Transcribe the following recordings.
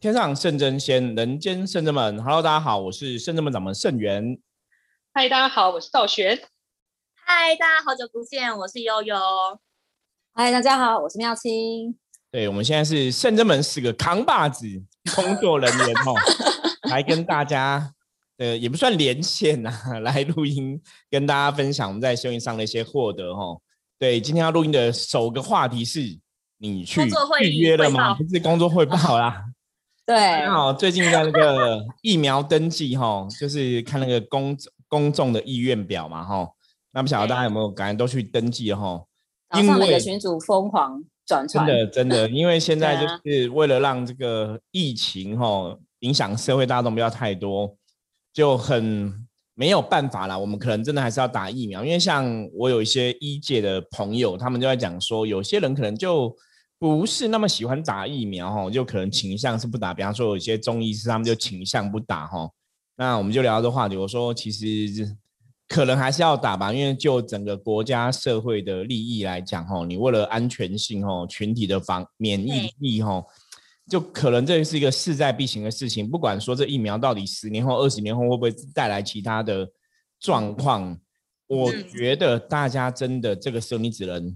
天上圣真仙，人间圣真门。Hello，大家好，我是圣真门掌门圣元。嗨，大家好，我是道玄。嗨，大家好久不见，我是悠悠。嗨，大家好，我是妙清。对，我们现在是圣真门四个扛把子工作人员 哦，来跟大家呃也不算连线呐，来录音跟大家分享我们在修行上的一些获得哦。对，今天要录音的首个话题是你去预约了吗？不是工作汇报啦。对，好，最近在那个疫苗登记哈，就是看那个公公众的意愿表嘛哈。那不晓得大家有没有赶紧都去登记哈？因为群主疯狂转传，真的真的，因为现在就是为了让这个疫情哈影响社会大众不要太多，就很没有办法啦。我们可能真的还是要打疫苗，因为像我有一些医界的朋友，他们就在讲说，有些人可能就。不是那么喜欢打疫苗哈，就可能倾向是不打。比方说有些中医师他们就倾向不打哈。那我们就聊到这话题，我说其实可能还是要打吧，因为就整个国家社会的利益来讲哈，你为了安全性哈，群体的防免疫力哈，就可能这是一个势在必行的事情。不管说这疫苗到底十年后、二十年后会不会带来其他的状况，我觉得大家真的这个时候你只能。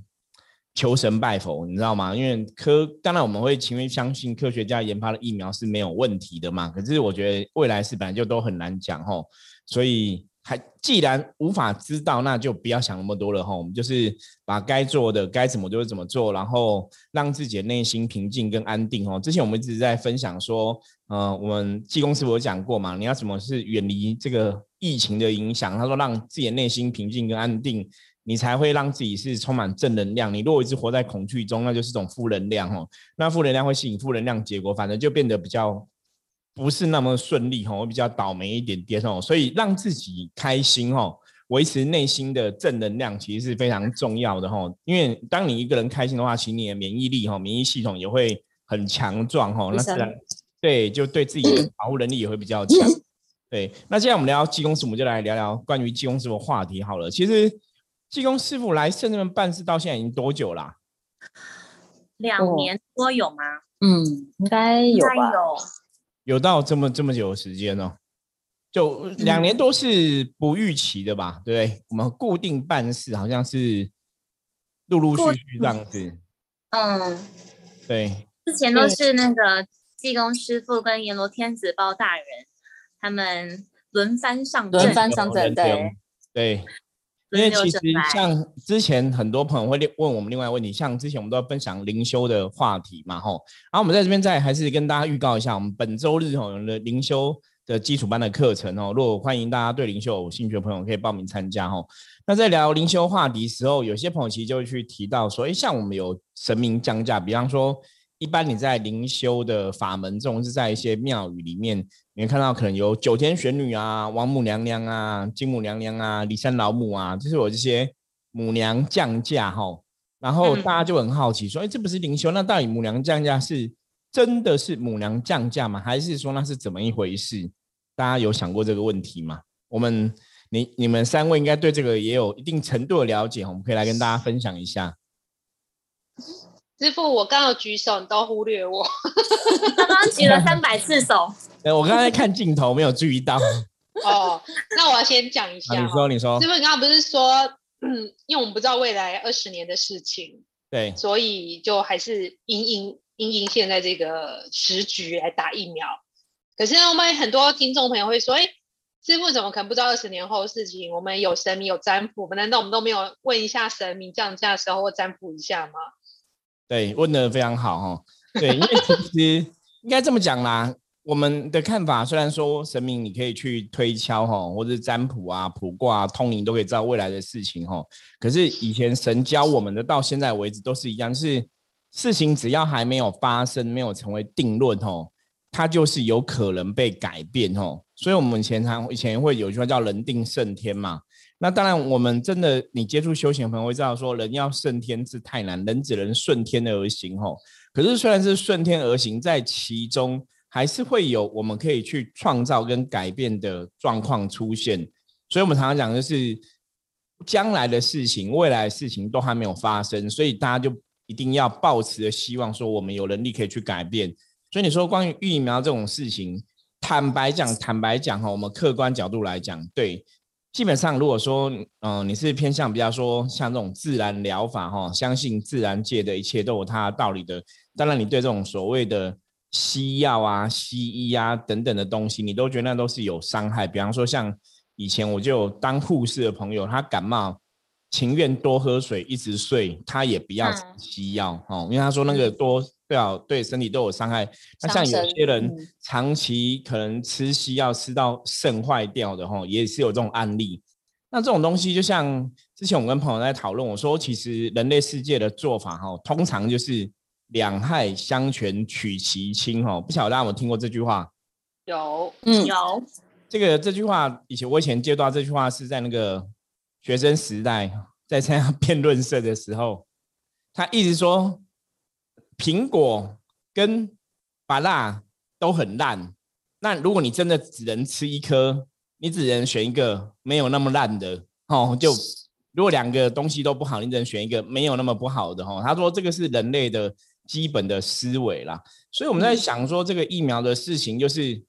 求神拜佛，你知道吗？因为科当然我们会情愿相信科学家研发的疫苗是没有问题的嘛。可是我觉得未来是本来就都很难讲吼，所以还既然无法知道，那就不要想那么多了吼。我们就是把该做的该怎么就是怎么做，然后让自己的内心平静跟安定吼。之前我们一直在分享说，呃，我们技工师傅有讲过嘛，你要怎么是远离这个疫情的影响？他说让自己的内心平静跟安定。你才会让自己是充满正能量。你如果一直活在恐惧中，那就是种负能量哦。那负能量会吸引负能量，结果反正就变得比较不是那么顺利哈，会比较倒霉一点点哦。所以让自己开心哦，维持内心的正能量其实是非常重要的哈。因为当你一个人开心的话，其实你的免疫力哈，免疫系统也会很强壮哈。那自然对，就对自己的 保护能力也会比较强。对，那现在我们聊技工师，我们就来聊聊关于技工师的话题好了。其实。技工师傅来圣人办事到现在已经多久啦？两年多有吗？嗯，应该有吧。有到这么这么久的时间哦，就两年多是不预期的吧？对，我们固定办事好像是陆陆续续这样子。嗯，对。之前都是那个济公师傅跟阎罗天子包大人他们轮番上阵轮番上阵，对对。因为其实像之前很多朋友会问我们另外问题，像之前我们都要分享灵修的话题嘛，吼，然后我们在这边再还是跟大家预告一下，我们本周日吼有的灵修的基础班的课程哦，如果欢迎大家对灵修有兴趣的朋友可以报名参加吼。那在聊灵修话题时候，有些朋友其实就会去提到说，哎，像我们有神明降价，比方说。一般你在灵修的法门中，是在一些庙宇里面，你会看到可能有九天玄女啊、王母娘娘啊、金母娘娘啊、骊山老母啊，就是我这些母娘降价哈。然后大家就很好奇说：“哎，这不是灵修？那到底母娘降价是真的是母娘降价吗？还是说那是怎么一回事？”大家有想过这个问题吗？我们你你们三位应该对这个也有一定程度的了解，我们可以来跟大家分享一下。师傅，我刚刚举手，你都忽略我。刚刚举了三百次手。哎，我刚才看镜头没有注意到。哦，那我要先讲一下。你说，你说。师傅，你刚刚不是说，嗯，因为我们不知道未来二十年的事情，对，所以就还是因应因应现在这个时局来打疫苗。可是我们很多听众朋友会说，哎，师傅怎么可能不知道二十年后的事情？我们有神明有占卜，难道我们都没有问一下神明降价的时候或占卜一下吗？对，问的非常好哈。对，因为其实 应该这么讲啦，我们的看法虽然说神明你可以去推敲哈，或者占卜啊、卜卦、通灵都可以知道未来的事情哈。可是以前神教我们的，到现在为止都是一样，是事情只要还没有发生、没有成为定论哦，它就是有可能被改变哦。所以我们以前常以前会有句话叫“人定胜天”嘛。那当然，我们真的，你接触修行的朋友会知道，说人要顺天是太难，人只能顺天而行吼。可是虽然是顺天而行，在其中还是会有我们可以去创造跟改变的状况出现。所以我们常常讲，就是将来的事情、未来的事情都还没有发生，所以大家就一定要抱持的希望，说我们有能力可以去改变。所以你说关于疫苗这种事情，坦白讲，坦白讲哈，我们客观角度来讲，对，基本上如果说，嗯，你是偏向比较说像这种自然疗法哈，相信自然界的一切都有它道理的，当然你对这种所谓的西药啊、西医啊等等的东西，你都觉得那都是有伤害。比方说像以前我就当护士的朋友，他感冒。情愿多喝水，一直睡，他也不要吃西药哦，因为他说那个多对啊，对身体都有伤害。那像有些人长期可能吃西药吃到肾坏掉的哈，也是有这种案例。那这种东西就像之前我跟朋友在讨论，我说其实人类世界的做法哈，通常就是两害相权取其轻哈。不晓得大家有听过这句话？有，嗯，有。这个这句话以前我以前接到这句话是在那个。学生时代在参加 辩论社的时候，他一直说苹果跟芭辣都很烂。那如果你真的只能吃一颗，你只能选一个没有那么烂的哦。就如果两个东西都不好，你只能选一个没有那么不好的哦。他说这个是人类的基本的思维啦。所以我们在想说这个疫苗的事情，就是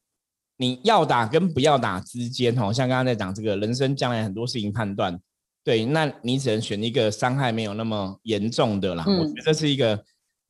你要打跟不要打之间哦，像刚刚在讲这个人生将来很多事情判断。对，那你只能选一个伤害没有那么严重的啦。我觉得这是一个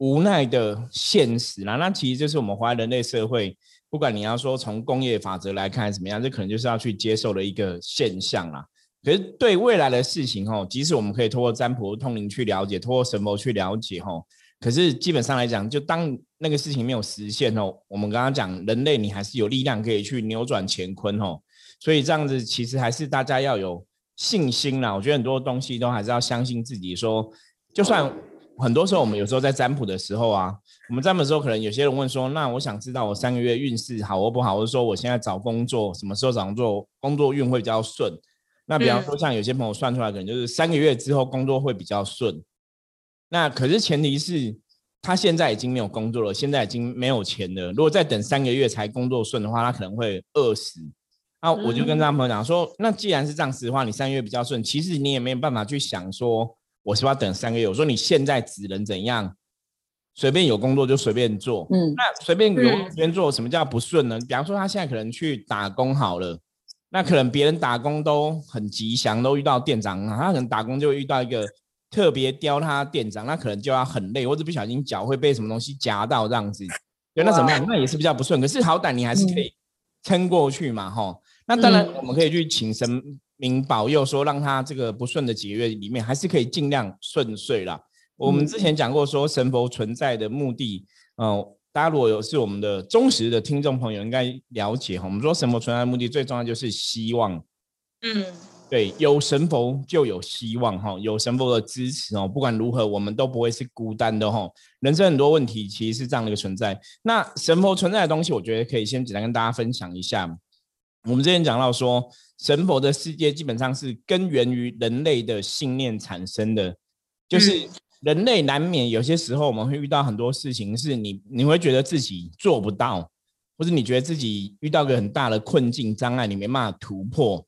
无奈的现实啦。那其实就是我们活在人类社会，不管你要说从工业法则来看怎么样，这可能就是要去接受的一个现象啦。可是对未来的事情哦，即使我们可以通过占卜通灵去了解，通过神魔去了解哦，可是基本上来讲，就当那个事情没有实现哦，我们刚刚讲人类你还是有力量可以去扭转乾坤哦。所以这样子其实还是大家要有。信心啦，我觉得很多东西都还是要相信自己。说，就算很多时候我们有时候在占卜的时候啊，我们占卜的时候，可能有些人问说：“那我想知道我三个月运势好或不好，或者说我现在找工作什么时候找工作，工作运会比较顺。”那比方说，像有些朋友算出来，可能就是三个月之后工作会比较顺。那可是前提是他现在已经没有工作了，现在已经没有钱了。如果再等三个月才工作顺的话，他可能会饿死。那我就跟张朋友讲说，那既然是这样子的话，你三个月比较顺，其实你也没有办法去想说，我是不是要等三个月？我说你现在只能怎样，随便有工作就随便做。嗯，那随便有随便做，什么叫不顺呢？比方说他现在可能去打工好了，那可能别人打工都很吉祥，都遇到店长，他可能打工就会遇到一个特别刁他店长，那可能就要很累，或者不小心脚会被什么东西夹到这样子，对，那怎么样？那也是比较不顺。可是好歹你还是可以撑过去嘛，哈。那当然，我们可以去请神明保佑，说让他这个不顺的几个月里面，还是可以尽量顺遂啦。我们之前讲过，说神佛存在的目的，嗯，大家如果有是我们的忠实的听众朋友，应该了解哈。我们说神佛存在的目的，最重要就是希望，嗯，对，有神佛就有希望哈，有神佛的支持哦，不管如何，我们都不会是孤单的哈。人生很多问题，其实是这样的一个存在。那神佛存在的东西，我觉得可以先简单跟大家分享一下。我们之前讲到说，神佛的世界基本上是根源于人类的信念产生的，就是人类难免有些时候我们会遇到很多事情，是你你会觉得自己做不到，或者你觉得自己遇到个很大的困境障碍，你没办法突破，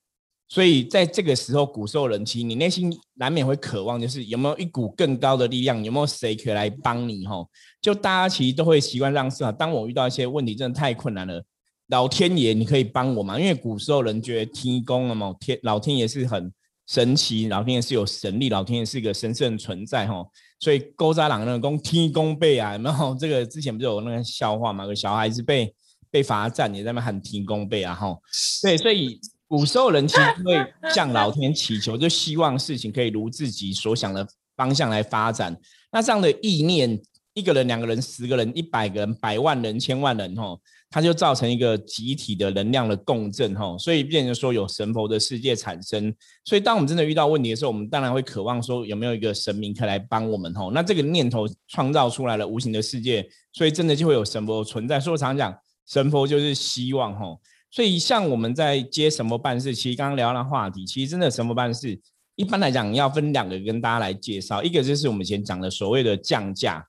所以在这个时候，骨瘦人其实你内心难免会渴望，就是有没有一股更高的力量，有没有谁可以来帮你？吼，就大家其实都会习惯让是啊，当我遇到一些问题真的太困难了。老天爷，你可以帮我吗？因为古时候人觉得天公了嘛，天老天爷是很神奇，老天爷是有神力，老天爷是一个神圣存在哈。所以勾扎朗那个公天公背啊，然后这个之前不是有那个笑话嘛？个小孩子被被罚站，也在那喊天公背啊哈。对，所以古时候人其实会向老天祈求，就希望事情可以如自己所想的方向来发展。那这样的意念，一个人、两个人、十个人、一百个人、百万人、千万人哈。它就造成一个集体的能量的共振，哈，所以变成说有神佛的世界产生。所以当我们真的遇到问题的时候，我们当然会渴望说有没有一个神明可以来帮我们，哈。那这个念头创造出来了无形的世界，所以真的就会有神佛存在。所以我常讲，神佛就是希望，哈。所以像我们在接神佛办事，其实刚刚聊那话题，其实真的神佛办事，一般来讲要分两个跟大家来介绍，一个就是我们以前讲的所谓的降价，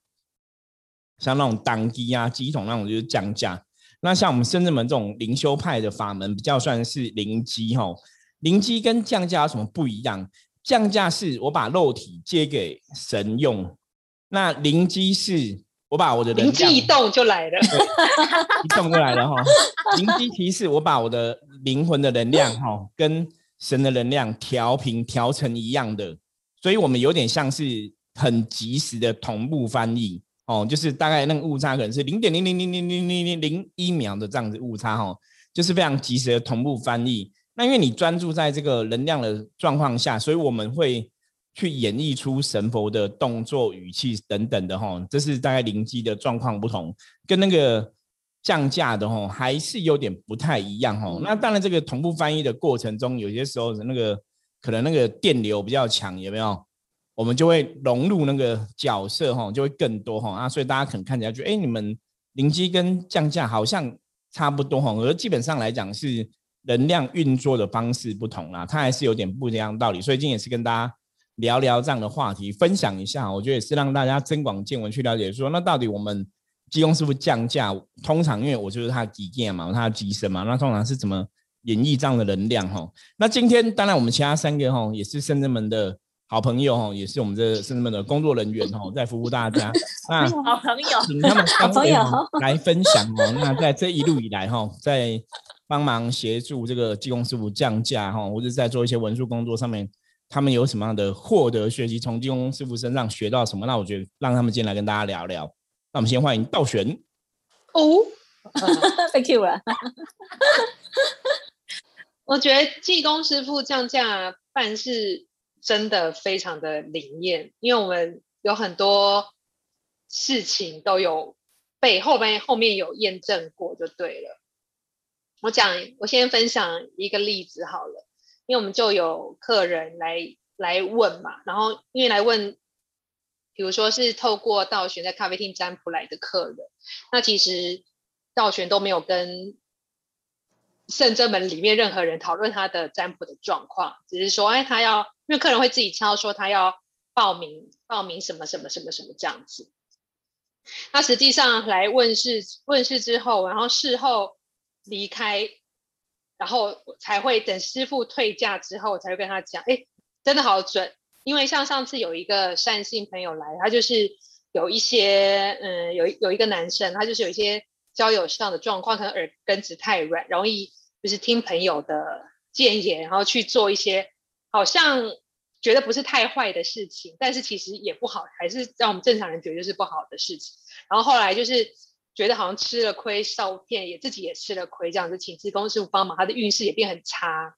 像那种当机啊、机桶那种就是降价。那像我们深圳门这种灵修派的法门，比较算是灵机哈。灵机跟降价有什么不一样？降价是我把肉体借给神用，那灵机是我把我的能灵机量一动就来了。一动过来了哈。灵机提示，我把我的灵魂的能量哈跟神的能量调频调成一样的，所以我们有点像是很及时的同步翻译哦，就是大概那个误差可能是零点零零零零零零零零一秒的这样子误差哈，就是非常及时的同步翻译。那因为你专注在这个能量的状况下，所以我们会。去演绎出神佛的动作、语气等等的哈，这是大概灵机的状况不同，跟那个降价的哈还是有点不太一样哈。那当然，这个同步翻译的过程中，有些时候那个可能那个电流比较强，有没有？我们就会融入那个角色哈，就会更多哈啊，所以大家可能看起来觉得，哎，你们灵机跟降价好像差不多哈，而基本上来讲是能量运作的方式不同啦，它还是有点不一样的道理。所以今天也是跟大家。聊聊这样的话题，分享一下，我觉得也是让大家增广见闻，去了解说，那到底我们技工师傅降价，通常因为我就是他的基建嘛，他的机身嘛，那通常是怎么演绎这样的能量哈？那今天当然我们其他三个哈，也是深圳门的好朋友哈，也是我们这深圳门的工作人员哈，在服务大家。那好朋友，请他们好朋友来分享哦。那在这一路以来哈，在帮忙协助这个技工师傅降价哈，或者在做一些文书工作上面。他们有什么样的获得学习？从技工师傅身上学到什么？那我觉得让他们进来跟大家聊聊。那我们先欢迎道玄。哦，，Thank you 啊。我觉得技工师傅降价办事真的非常的灵验，因为我们有很多事情都有背后面后面有验证过，就对了。我讲，我先分享一个例子好了。因为我们就有客人来来问嘛，然后因为来问，比如说是透过道玄在咖啡厅占卜来的客人，那其实道玄都没有跟圣真门里面任何人讨论他的占卜的状况，只是说，哎，他要，因为客人会自己敲说他要报名报名什么什么什么什么这样子，那实际上来问世问世之后，然后事后离开。然后才会等师傅退价之后，才会跟他讲，哎，真的好准。因为像上次有一个善信朋友来，他就是有一些，嗯，有有一个男生，他就是有一些交友上的状况，可能耳根子太软，容易就是听朋友的建言，然后去做一些好像觉得不是太坏的事情，但是其实也不好，还是让我们正常人觉得是不好的事情。然后后来就是。觉得好像吃了亏，受骗也自己也吃了亏，这样子请济公师傅帮忙，他的运势也变很差。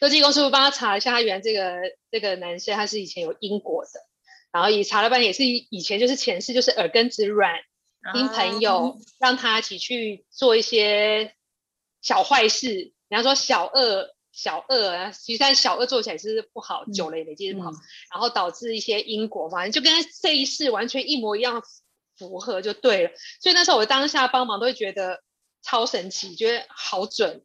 那济公师傅帮他查一下，他原来这个这个男生他是以前有因果的，然后也查了半天，也是以前就是前世就是耳根子软，听朋友让他一起去做一些小坏事，比方说小恶小恶啊，其实小恶做起来是不好，久了也累积不好，然后导致一些因果，反正就跟这一世完全一模一样。符合就对了，所以那时候我当下帮忙都会觉得超神奇，觉得好准。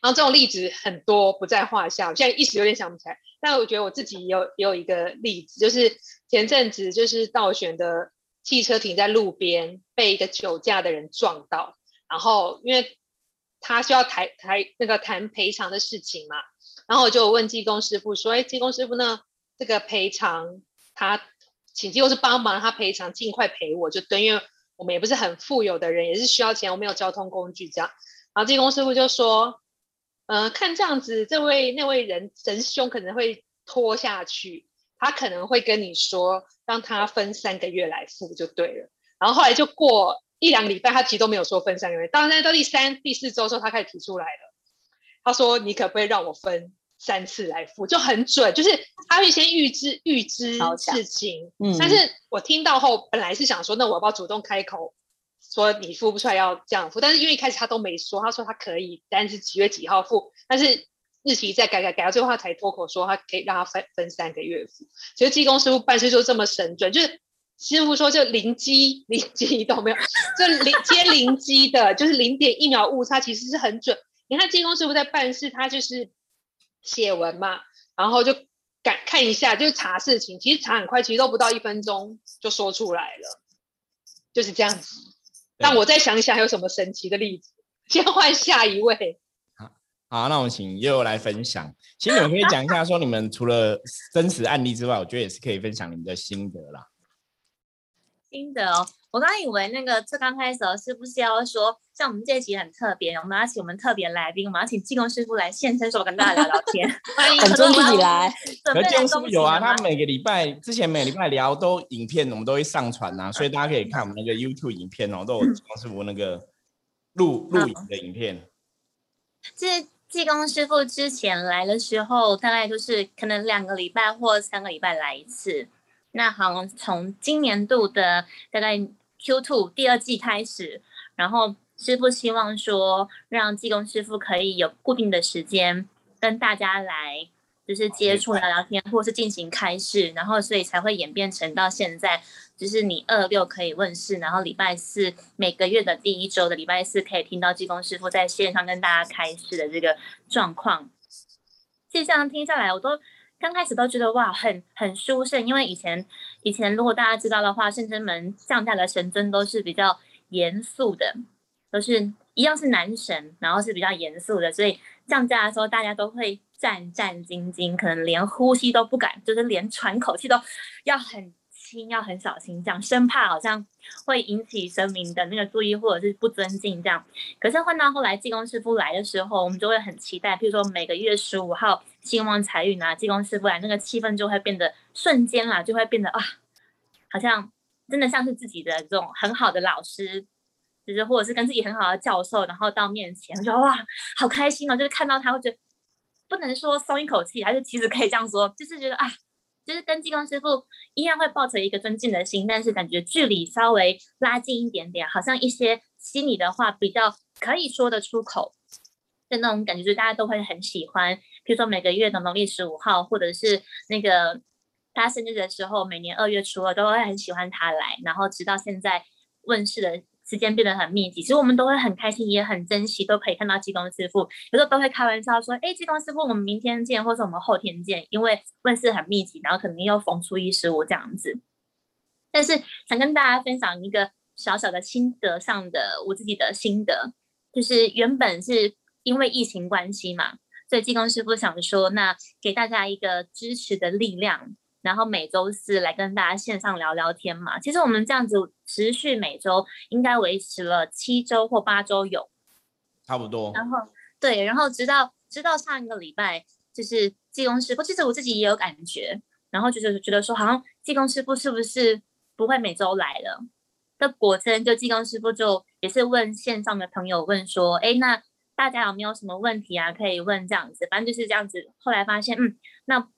然后这种例子很多不在话下，我现在一时有点想不起来。但我觉得我自己也有也有一个例子，就是前阵子就是倒选的汽车停在路边，被一个酒驾的人撞到，然后因为他需要谈谈那个谈赔偿的事情嘛，然后我就问技工师傅说：“哎，技工师傅呢？这个赔偿他？”请机构是帮忙他赔偿，尽快赔我就对，因为我们也不是很富有的人，也是需要钱，我没有交通工具这样。然后技工师傅就说：“嗯，看这样子，这位那位人神兄可能会拖下去，他可能会跟你说，让他分三个月来付就对了。”然后后来就过一两个礼拜，他其实都没有说分三个月。当然到第三、第四周的时候，他开始提出来了，他说：“你可不可以让我分？”三次来付就很准，就是他会先预知预知事情，嗯，但是我听到后本来是想说，那我要不要主动开口说你付不出来要这样付？但是因为一开始他都没说，他说他可以，但是几月几号付，但是日期再改改改到最后他才脱口说他可以让他分分三个月付。其实技工师傅办事就这么神准，就是师傅说就零机 零机都没有，就零接零机的，就是零点一秒误差其实是很准。你看技工师傅在办事，他就是。写文嘛，然后就赶看一下，就查事情，其实查很快，其实都不到一分钟就说出来了，就是这样子。那我再想一想，还有什么神奇的例子？先换下一位。好，好，那我们请悠悠来分享。其实你们可以讲一下，说你们除了真实案例之外，我觉得也是可以分享你们的心得啦。心得哦。我刚以为那个最刚开始是不是要说，像我们这一集很特别，我们要请我们特别来宾，我们要请技工师傅来现身，说跟大家聊聊天。欢迎很尊自己来。可技工师傅有啊，他每个礼拜之前每个礼拜聊都影片，我们都会上传呐，所以大家可以看我们那个 YouTube 影片哦，都有技工师傅那个录录影的影片。这技工师傅之前来的时候，大概就是可能两个礼拜或三个礼拜来一次。那好从今年度的大概 Q two 第二季开始，然后师傅希望说让技工师傅可以有固定的时间跟大家来，就是接触聊聊天，或是进行开示，然后所以才会演变成到现在，就是你二六可以问世，然后礼拜四每个月的第一周的礼拜四可以听到技工师傅在线上跟大家开示的这个状况。其实这样听下来，我都。刚开始都觉得哇，很很殊胜，因为以前以前如果大家知道的话，圣真门降价的神尊都是比较严肃的，都是一样是男神，然后是比较严肃的，所以降价的时候大家都会战战兢兢，可能连呼吸都不敢，就是连喘口气都要很。轻要很小心，这样生怕好像会引起神明的那个注意或者是不尊敬这样。可是换到后来济公师傅来的时候，我们就会很期待，譬如说每个月十五号兴旺财运啊，济公师傅来，那个气氛就会变得瞬间啊，就会变得啊，好像真的像是自己的这种很好的老师，就是或者是跟自己很好的教授，然后到面前就哇，好开心哦，就是看到他会觉得不能说松一口气，还是其实可以这样说，就是觉得啊。就是跟济公师傅一样，会抱着一个尊敬的心，但是感觉距离稍微拉近一点点，好像一些心里的话比较可以说得出口的那种感觉，就大家都会很喜欢。比如说每个月的农历十五号，或者是那个他生日的时候，每年二月初二都会很喜欢他来，然后直到现在问世的。时间变得很密集，其实我们都会很开心，也很珍惜，都可以看到技工师傅。有时候都会开玩笑说：“哎，技工师傅，我们明天见，或者我们后天见。”因为问世很密集，然后肯定又逢初一十五这样子。但是想跟大家分享一个小小的心得上的我自己的心得，就是原本是因为疫情关系嘛，所以技工师傅想说，那给大家一个支持的力量。然后每周四来跟大家线上聊聊天嘛。其实我们这样子持续每周应该维持了七周或八周有，差不多。然后对，然后直到直到上一个礼拜，就是技工师傅，其实我自己也有感觉，然后就是觉得说，好像技工师傅是不是不会每周来了？那果真就技工师傅就也是问线上的朋友问说，哎，那大家有没有什么问题啊？可以问这样子，反正就是这样子。后来发现，嗯，那。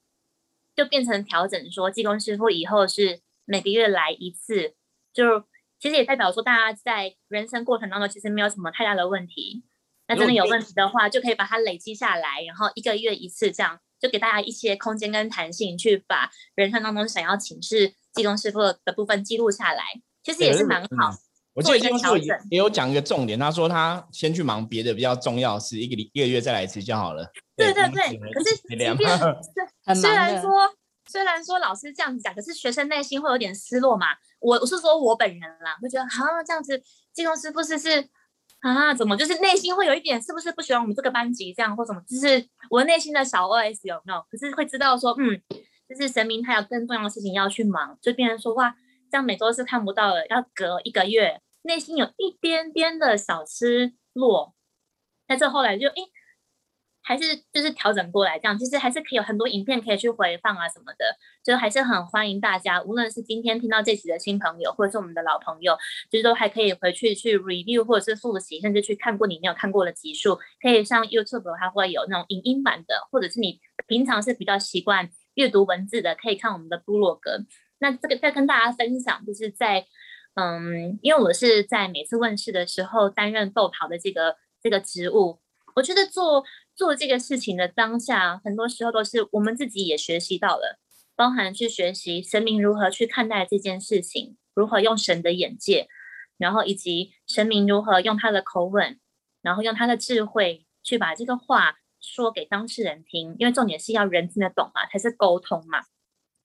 就变成调整，说技工师傅以后是每个月来一次，就其实也代表说大家在人生过程当中其实没有什么太大的问题。那真的有问题的话，就可以把它累积下来，然后一个月一次这样，就给大家一些空间跟弹性，去把人生当中想要请示技工师傅的部分记录下来，其实也是蛮好。我记得技工师傅也有讲一个重点，他说他先去忙别的比较重要事，一个一个月再来一次就好了。对对对，可是即便 虽然说虽然说老师这样子讲，可是学生内心会有点失落嘛。我我是说我本人啦，会觉得啊这样子，金工师傅是是啊怎么就是内心会有一点是不是不喜欢我们这个班级这样或什么，就是我内心的小 OS 有没有？可是会知道说嗯，就是神明他有更重要的事情要去忙，就变成说哇这样每周是看不到了，要隔一个月，内心有一点点的小失落。但是后来就诶。还是就是调整过来这样，其实还是可以有很多影片可以去回放啊什么的，就还是很欢迎大家，无论是今天听到这集的新朋友，或者是我们的老朋友，就是都还可以回去去 review 或者是复习，甚至去看过你没有看过的集数，可以上 YouTube 它会有那种影音版的，或者是你平常是比较习惯阅读文字的，可以看我们的部落格。那这个再跟大家分享，就是在嗯，因为我是在每次问世的时候担任豆袍的这个这个职务，我觉得做。做这个事情的当下，很多时候都是我们自己也学习到了，包含去学习神明如何去看待这件事情，如何用神的眼界，然后以及神明如何用他的口吻，然后用他的智慧去把这个话说给当事人听，因为重点是要人听得懂嘛，才是沟通嘛，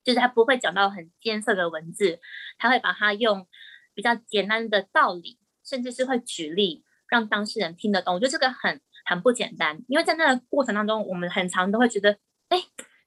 就是他不会讲到很艰涩的文字，他会把它用比较简单的道理，甚至是会举例让当事人听得懂，我觉得这个很。很不简单，因为在那个过程当中，我们很常都会觉得，哎，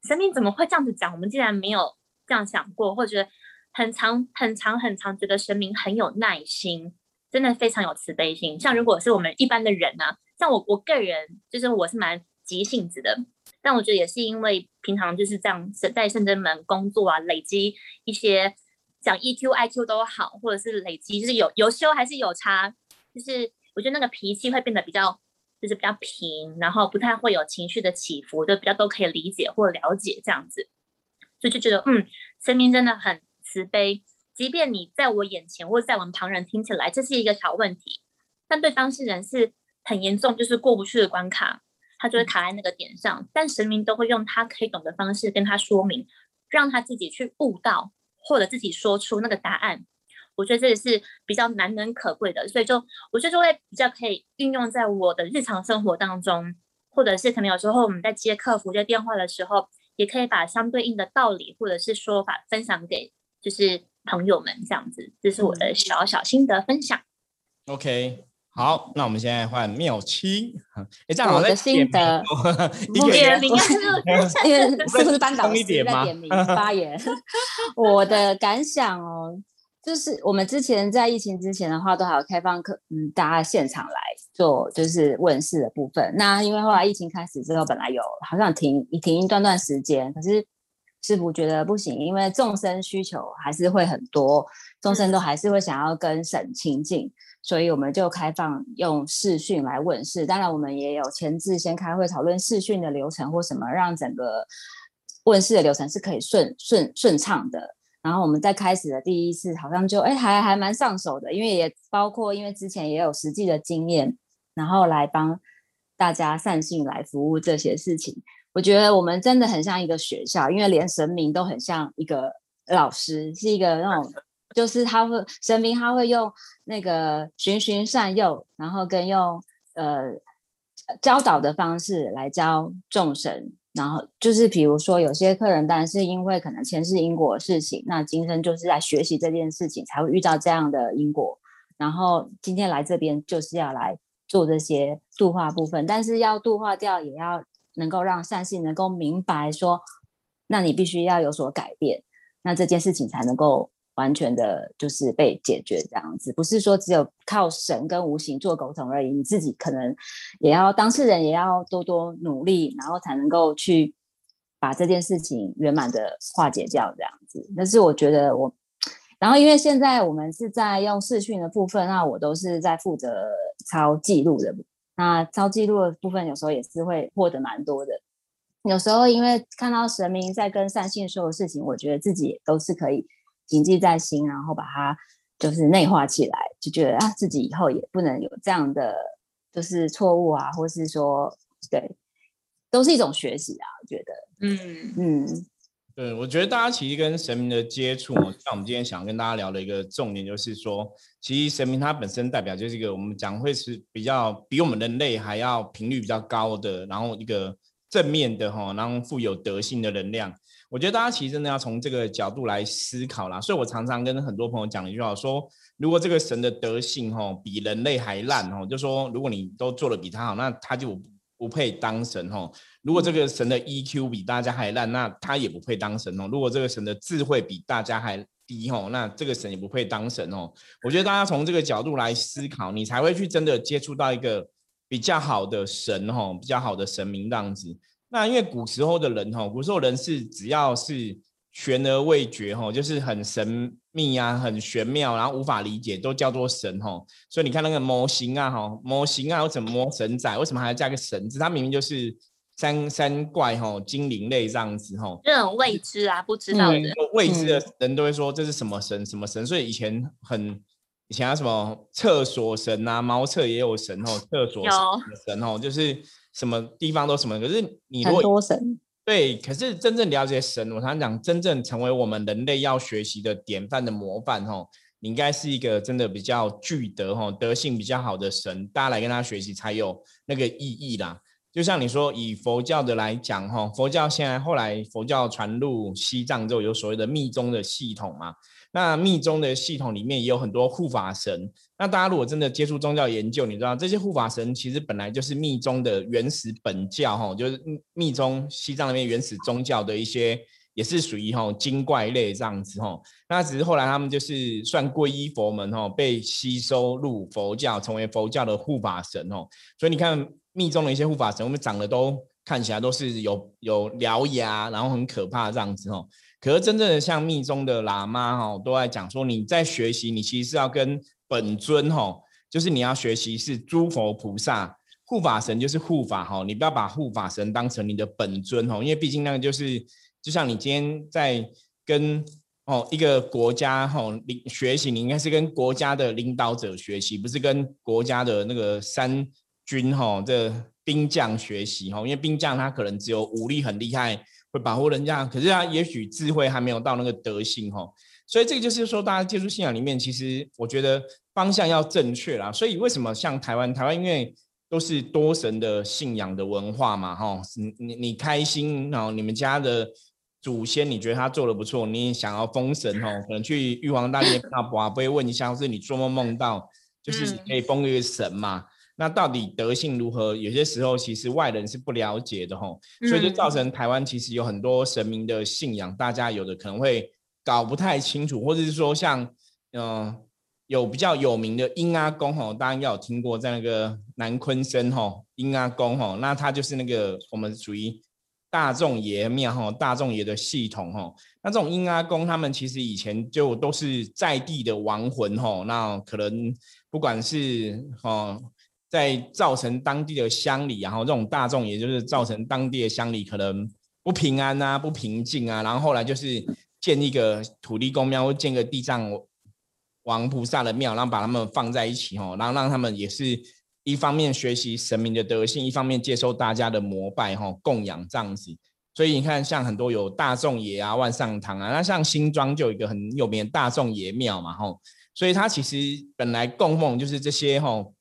神明怎么会这样子讲？我们竟然没有这样想过，或者很长很长很长，觉得神明很有耐心，真的非常有慈悲心。像如果是我们一般的人呢，像我我个人就是我是蛮急性子的，但我觉得也是因为平常就是这样在圣真门工作啊，累积一些讲 EQ、IQ 都好，或者是累积就是有有修还是有差，就是我觉得那个脾气会变得比较就是比较平，然后不太会有情绪的起伏，就比较都可以理解或了解这样子，所以就觉得嗯，神明真的很。慈悲，即便你在我眼前或者在我们旁人听起来这是一个小问题，但对当事人是很严重，就是过不去的关卡，他就会卡在那个点上。但神明都会用他可以懂的方式跟他说明，让他自己去悟到，或者自己说出那个答案。我觉得这也是比较难能可贵的，所以就我觉得就会比较可以运用在我的日常生活当中，或者是可能有时候我们在接客服接电话的时候，也可以把相对应的道理或者是说法分享给。就是朋友们这样子，这是我的小小心得分享。OK，好，那我们现在换妙清。哎，这样我的心得，点名，因为是不是班长在点名发言？我的感想哦，就是我们之前在疫情之前的话，都还有开放课，嗯，大家现场来做，就是问世的部分。那因为后来疫情开始之后，本来有好像停停一段段时间，可是。师傅觉得不行，因为众生需求还是会很多，众生都还是会想要跟神亲近，所以我们就开放用视讯来问世。当然，我们也有前置先开会讨论视讯的流程或什么，让整个问世的流程是可以顺顺顺畅的。然后我们在开始的第一次，好像就哎还还蛮上手的，因为也包括因为之前也有实际的经验，然后来帮大家善信来服务这些事情。我觉得我们真的很像一个学校，因为连神明都很像一个老师，是一个那种，就是他会神明他会用那个循循善诱，然后跟用呃教导的方式来教众神，然后就是比如说有些客人，当然是因为可能前世因果的事情，那今生就是在学习这件事情才会遇到这样的因果，然后今天来这边就是要来做这些度化部分，但是要度化掉也要。能够让善性能够明白说，那你必须要有所改变，那这件事情才能够完全的，就是被解决这样子。不是说只有靠神跟无形做沟通而已，你自己可能也要当事人也要多多努力，然后才能够去把这件事情圆满的化解掉这样子。但是我觉得我，然后因为现在我们是在用视讯的部分，那我都是在负责抄记录的。那抄记录的部分，有时候也是会获得蛮多的。有时候因为看到神明在跟善信说的事情，我觉得自己都是可以谨记在心，然后把它就是内化起来，就觉得啊，自己以后也不能有这样的就是错误啊，或是说对，都是一种学习啊。我觉得，嗯嗯。对，我觉得大家其实跟神明的接触，像我们今天想跟大家聊的一个重点，就是说，其实神明它本身代表就是一个我们讲会是比较比我们人类还要频率比较高的，然后一个正面的哈，然后富有德性的能量。我觉得大家其实真的要从这个角度来思考啦。所以我常常跟很多朋友讲一句话，说如果这个神的德性哈比人类还烂哈，就说如果你都做的比他好，那他就不配当神哈。如果这个神的 EQ 比大家还烂，那他也不配当神哦。如果这个神的智慧比大家还低哦，那这个神也不配当神哦。我觉得大家从这个角度来思考，你才会去真的接触到一个比较好的神哦，比较好的神明这样子。那因为古时候的人哈，古时候人是只要是悬而未决哈，就是很神秘啊，很玄妙，然后无法理解，都叫做神哈。所以你看那个模型啊，哈，模型啊，怎么模神仔？为什么还要加个神字？它明明就是。三三怪哈，精灵类这样子哈，这种未知啊，不知道的未知的人都会说这是什么神什么神，所以以前很以前啊什么厕所神啊，茅厕也有神哦，厕所神哦，就是什么地方都什么。可是你如果神对，可是真正了解神，我常常讲，真正成为我们人类要学习的典范的模范吼，你应该是一个真的比较具德哈，德性比较好的神，大家来跟他学习才有那个意义啦。就像你说，以佛教的来讲，哈，佛教现在后来佛教传入西藏之后，有所谓的密宗的系统嘛。那密宗的系统里面也有很多护法神。那大家如果真的接触宗教研究，你知道这些护法神其实本来就是密宗的原始本教，哈，就是密宗西藏那边原始宗教的一些也是属于哈精怪类这样子哈。那只是后来他们就是算皈依佛门哈，被吸收入佛教，成为佛教的护法神哦。所以你看密宗的一些护法神，我们长得都看起来都是有有獠牙，然后很可怕这样子哦。可是真正的像密宗的喇嘛哈，都在讲说你在学习，你其实是要跟本尊哈，就是你要学习是诸佛菩萨护法神，就是护法哈，你不要把护法神当成你的本尊哈，因为毕竟那个就是就像你今天在跟哦一个国家哈领学习，你应该是跟国家的领导者学习，不是跟国家的那个三军哈这兵将学习哈，因为兵将他可能只有武力很厉害。会保护人家，可是他也许智慧还没有到那个德性哈，所以这个就是说，大家接触信仰里面，其实我觉得方向要正确啦。所以为什么像台湾，台湾因为都是多神的信仰的文化嘛哈，你你你开心然后你们家的祖先你觉得他做的不错，你想要封神哈，可能去玉皇大帝那不会问一下，或是你做梦梦到就是可以封一个神嘛。那到底德性如何？有些时候其实外人是不了解的吼，所以就造成台湾其实有很多神明的信仰，大家有的可能会搞不太清楚，或者是说像嗯有比较有名的阴阿公吼，大家应该有听过，在那个南昆生吼阴阿公吼，那他就是那个我们属于大众爷庙吼，大众爷的系统吼，那这种阴阿公他们其实以前就都是在地的亡魂吼，那可能不管是吼。在造成当地的乡里，然后这种大众，也就是造成当地的乡里可能不平安啊、不平静啊，然后后来就是建一个土地公庙，或建个地藏王菩萨的庙，然后把他们放在一起哦，然后让他们也是一方面学习神明的德性，一方面接受大家的膜拜哈供养这样子。所以你看，像很多有大众爷啊、万上堂啊，那像新庄就有一个很有名的大众爷庙嘛吼，所以它其实本来供奉就是这些吼。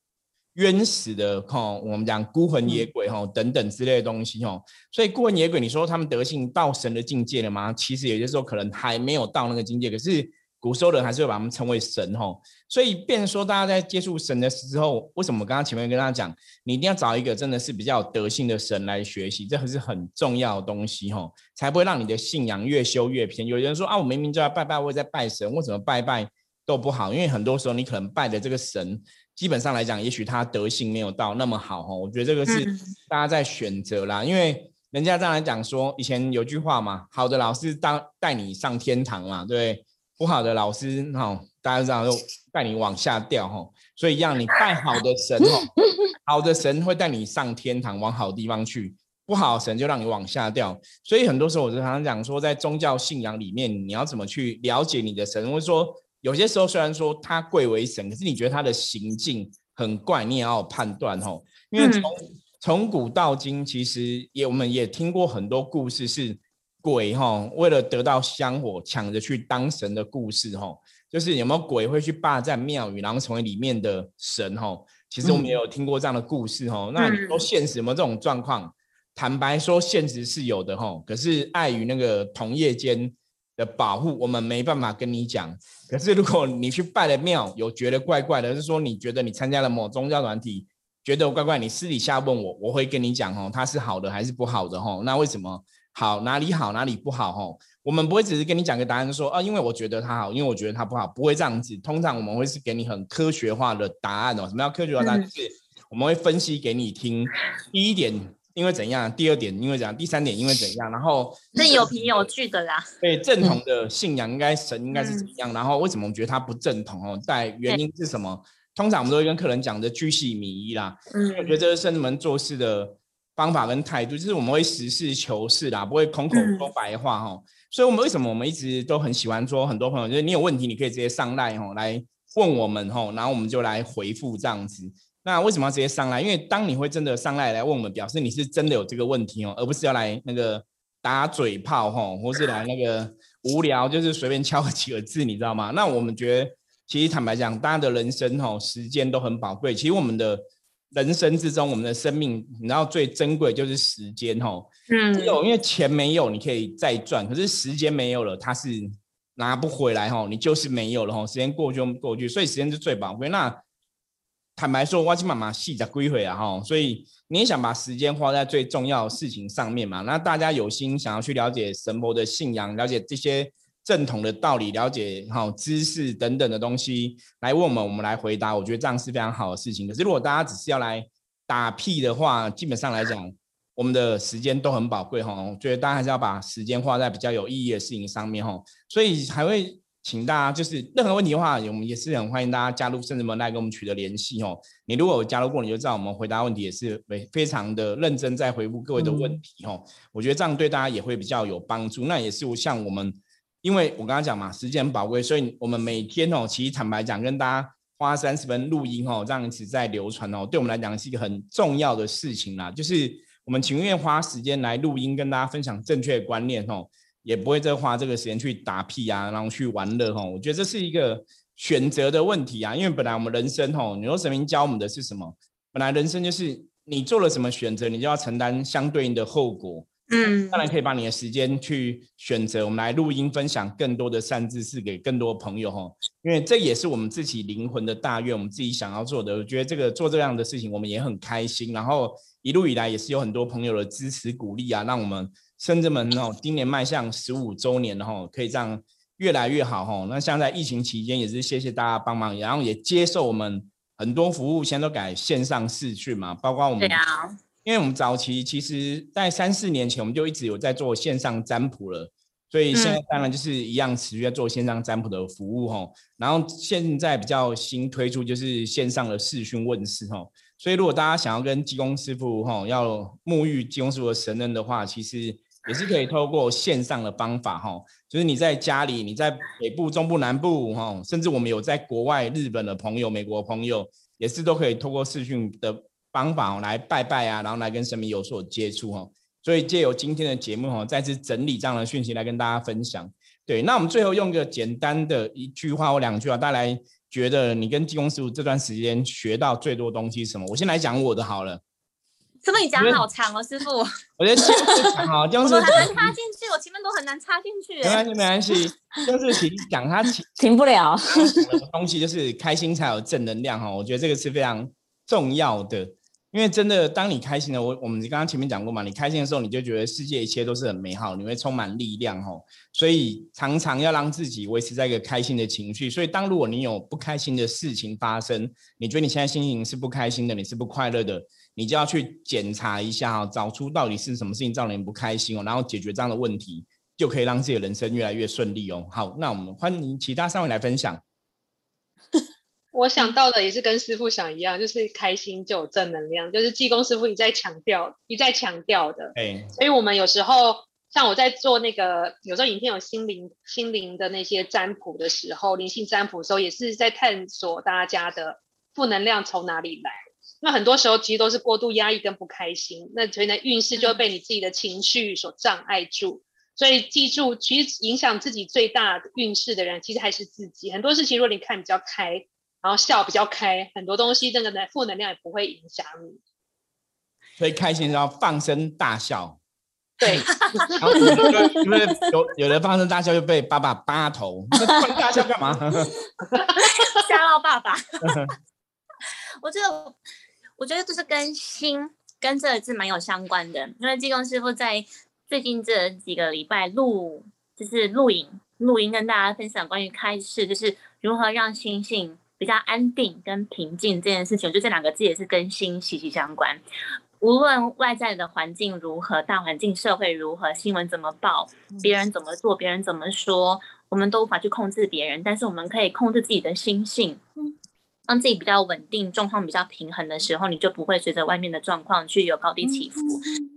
冤死的哈，我们讲孤魂野鬼哈等等之类的东西吼，所以孤魂野鬼，你说他们德性到神的境界了吗？其实有些时候可能还没有到那个境界，可是古时候人还是会把他们称为神哈。所以，变说大家在接触神的时候，为什么刚刚前面跟大家讲，你一定要找一个真的是比较有德性的神来学习，这还是很重要的东西哈，才不会让你的信仰越修越偏。有人说啊，我明明就要拜拜，我也在拜神，为什么拜拜都不好？因为很多时候你可能拜的这个神。基本上来讲，也许他德性没有到那么好哈，我觉得这个是大家在选择啦。因为人家这样来讲说，以前有句话嘛，好的老师当带你上天堂嘛，对不好的老师哈，大家知道就带你往下掉哈。所以让你拜好的神哦，好的神会带你上天堂，往好地方去；不好神就让你往下掉。所以很多时候我就常常讲说，在宗教信仰里面，你要怎么去了解你的神，或者说。有些时候虽然说他贵为神，可是你觉得他的行径很怪，你也要判断吼。因为从从古到今，其实也我们也听过很多故事，是鬼哈为了得到香火，抢着去当神的故事吼。就是有没有鬼会去霸占庙宇，然后成为里面的神吼？其实我们也有听过这样的故事吼。那你说现实有没有这种状况？坦白说，现实是有的吼。可是碍于那个同业间。的保护，我们没办法跟你讲。可是如果你去拜了庙，有觉得怪怪的，是说你觉得你参加了某宗教团体，觉得怪怪，你私底下问我，我会跟你讲哦，它是好的还是不好的哦？那为什么好？哪里好？哪里不好？哦？我们不会只是跟你讲个答案，说啊，因为我觉得它好，因为我觉得它不好，不会这样子。通常我们会是给你很科学化的答案哦。什么叫科学化答案？就是我们会分析给你听。第一点。因为怎样？第二点，因为怎样？第三点，因为怎样？然后那有凭有据的啦。对，正统的信仰应该神应该是怎样？然后为什么我们觉得它不正统？哦，在原因是什么？通常我们都会跟客人讲的居细靡遗啦。嗯，我觉得这是圣人们做事的方法跟态度，就是我们会实事求是啦，不会空口说白话哈。所以，我们为什么我们一直都很喜欢说，很多朋友就是你有问题，你可以直接上来吼来问我们吼，然后我们就来回复这样子。那为什么要直接上来？因为当你会真的上来来问我们，表示你是真的有这个问题哦，而不是要来那个打嘴炮哈，或是来那个无聊，就是随便敲几个字，你知道吗？那我们觉得，其实坦白讲，大家的人生哈，时间都很宝贵。其实我们的人生之中，我们的生命，你知道最珍贵就是时间哈。嗯。有，因为钱没有，你可以再赚，可是时间没有了，它是拿不回来哈，你就是没有了哈。时间过去就过去，所以时间是最宝贵。那坦白说，我今妈妈细在归回啊哈，所以你也想把时间花在最重要的事情上面嘛？那大家有心想要去了解神佛的信仰，了解这些正统的道理，了解哈知识等等的东西，来问我们，我们来回答，我觉得这样是非常好的事情。可是如果大家只是要来打屁的话，基本上来讲，我们的时间都很宝贵哈，我觉得大家还是要把时间花在比较有意义的事情上面哈，所以还会。请大家就是任何问题的话，我们也是很欢迎大家加入圣人门来跟我们取得联系哦。你如果有加入过，你就知道我们回答问题也是非非常的认真在回复各位的问题哦。我觉得这样对大家也会比较有帮助。那也是像我们，因为我刚刚讲嘛，时间很宝贵，所以我们每天哦，其实坦白讲，跟大家花三十分录音哦，这样子在流传哦，对我们来讲是一个很重要的事情啦。就是我们情愿花时间来录音，跟大家分享正确的观念哦。也不会再花这个时间去打屁啊，然后去玩乐哈。我觉得这是一个选择的问题啊，因为本来我们人生吼，你说神明教我们的是什么？本来人生就是你做了什么选择，你就要承担相对应的后果。嗯，当然可以把你的时间去选择，我们来录音分享更多的善知识给更多朋友哈。因为这也是我们自己灵魂的大愿，我们自己想要做的。我觉得这个做这样的事情，我们也很开心。然后一路以来也是有很多朋友的支持鼓励啊，让我们。深圳门哦，今年迈向十五周年了哈，可以这样越来越好哈。那像在疫情期间，也是谢谢大家帮忙，然后也接受我们很多服务，现在都改线上视讯嘛，包括我们，对啊，因为我们早期其实，在三四年前，我们就一直有在做线上占卜了，所以现在当然就是一样持续在做线上占卜的服务哦。然后现在比较新推出就是线上的视讯问世哦。所以如果大家想要跟济公师傅哦要沐浴济公师傅的神恩的话，其实。也是可以透过线上的方法哈，就是你在家里，你在北部、中部、南部哈，甚至我们有在国外日本的朋友、美国朋友，也是都可以透过视讯的方法来拜拜啊，然后来跟神明有所接触哈。所以借由今天的节目哈，再次整理这样的讯息来跟大家分享。对，那我们最后用个简单的一句话或两句话，大家来觉得你跟济公师傅这段时间学到最多东西是什么？我先来讲我的好了。师傅，你讲好长哦，师傅。我觉得先讲哦，就是很难插进去，我前面都很难插进去。没关系，没关系，就是讲他停停不了。东西就是开心才有正能量哈，我觉得这个是非常重要的。因为真的，当你开心的，我我们刚刚前面讲过嘛，你开心的时候，你就觉得世界一切都是很美好，你会充满力量哈。所以常常要让自己维持在一个开心的情绪。所以当如果你有不开心的事情发生，你觉得你现在心情是不开心的，你是不快乐的。你就要去检查一下哦，找出到底是什么事情造成你不开心哦，然后解决这样的问题，就可以让自己的人生越来越顺利哦。好，那我们欢迎其他三位来分享。我想到的也是跟师傅想一样，就是开心就有正能量，就是济公师傅一再强调、一再强调的。哎，所以我们有时候像我在做那个，有时候影片有心灵、心灵的那些占卜的时候，灵性占卜的时候，也是在探索大家的负能量从哪里来。那很多时候其实都是过度压抑跟不开心，那所以呢运势就会被你自己的情绪所障碍住。所以记住，其实影响自己最大的运势的人，其实还是自己。很多事情如果你看比较开，然后笑比较开，很多东西那个呢负能量也不会影响你。所以开心要放声大笑。对，然后因为有有的放声大笑就被爸爸扒头，放大笑干嘛？吓到爸爸。我觉得。我觉得这是跟心跟这个字蛮有相关的，因为济公师傅在最近这几个礼拜录，就是录影录音，跟大家分享关于开示，就是如何让心性比较安定跟平静这件事情。我觉得这两个字也是跟心息息相关。无论外在的环境如何，大环境社会如何，新闻怎么报，别人怎么做，别人怎么说，我们都无法去控制别人，但是我们可以控制自己的心性。让自己比较稳定，状况比较平衡的时候，你就不会随着外面的状况去有高低起伏，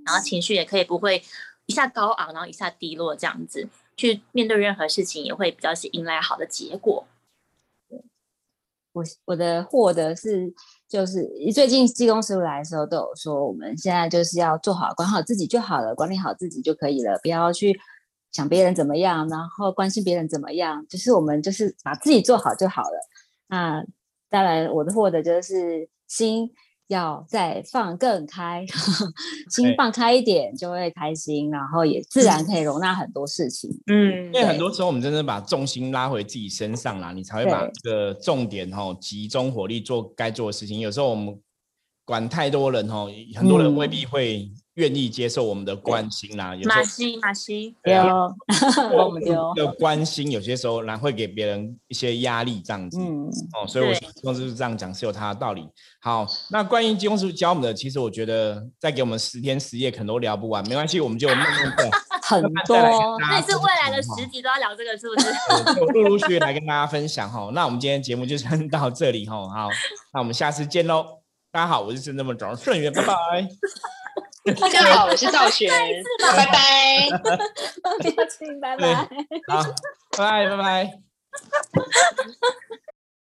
然后情绪也可以不会一下高昂，然后一下低落，这样子去面对任何事情，也会比较是迎来好的结果。我我的获得是，就是最近技工师傅来的时候都有说，我们现在就是要做好，管好自己就好了，管理好自己就可以了，不要去想别人怎么样，然后关心别人怎么样，就是我们就是把自己做好就好了。那当然，我的获得就是心要再放更开，心放开一点就会开心，然后也自然可以容纳很多事情。嗯，因为很多时候我们真的把重心拉回自己身上啦，你才会把这个重点哈集中火力做该做的事情。有时候我们管太多人哈，很多人未必会。愿意接受我们的关心啦，马西马西，对哦，我。们的关心有些时候然会给别人一些压力这样子，嗯。哦，所以我希望就是这样讲是有它的道理。好，那关于金公师教我们的，其实我觉得再给我们十天十夜可能都聊不完，没关系，我们就慢慢的 很多，那是未来的十集都要聊这个，是不是？我陆陆续续来跟大家分享哈。那我们今天节目就先到这里哈，好，那我们下次见喽。大家好，我是真那么早顺源，拜拜。大家好，我是赵璇，拜拜，不要亲，拜拜，好，拜拜，拜拜。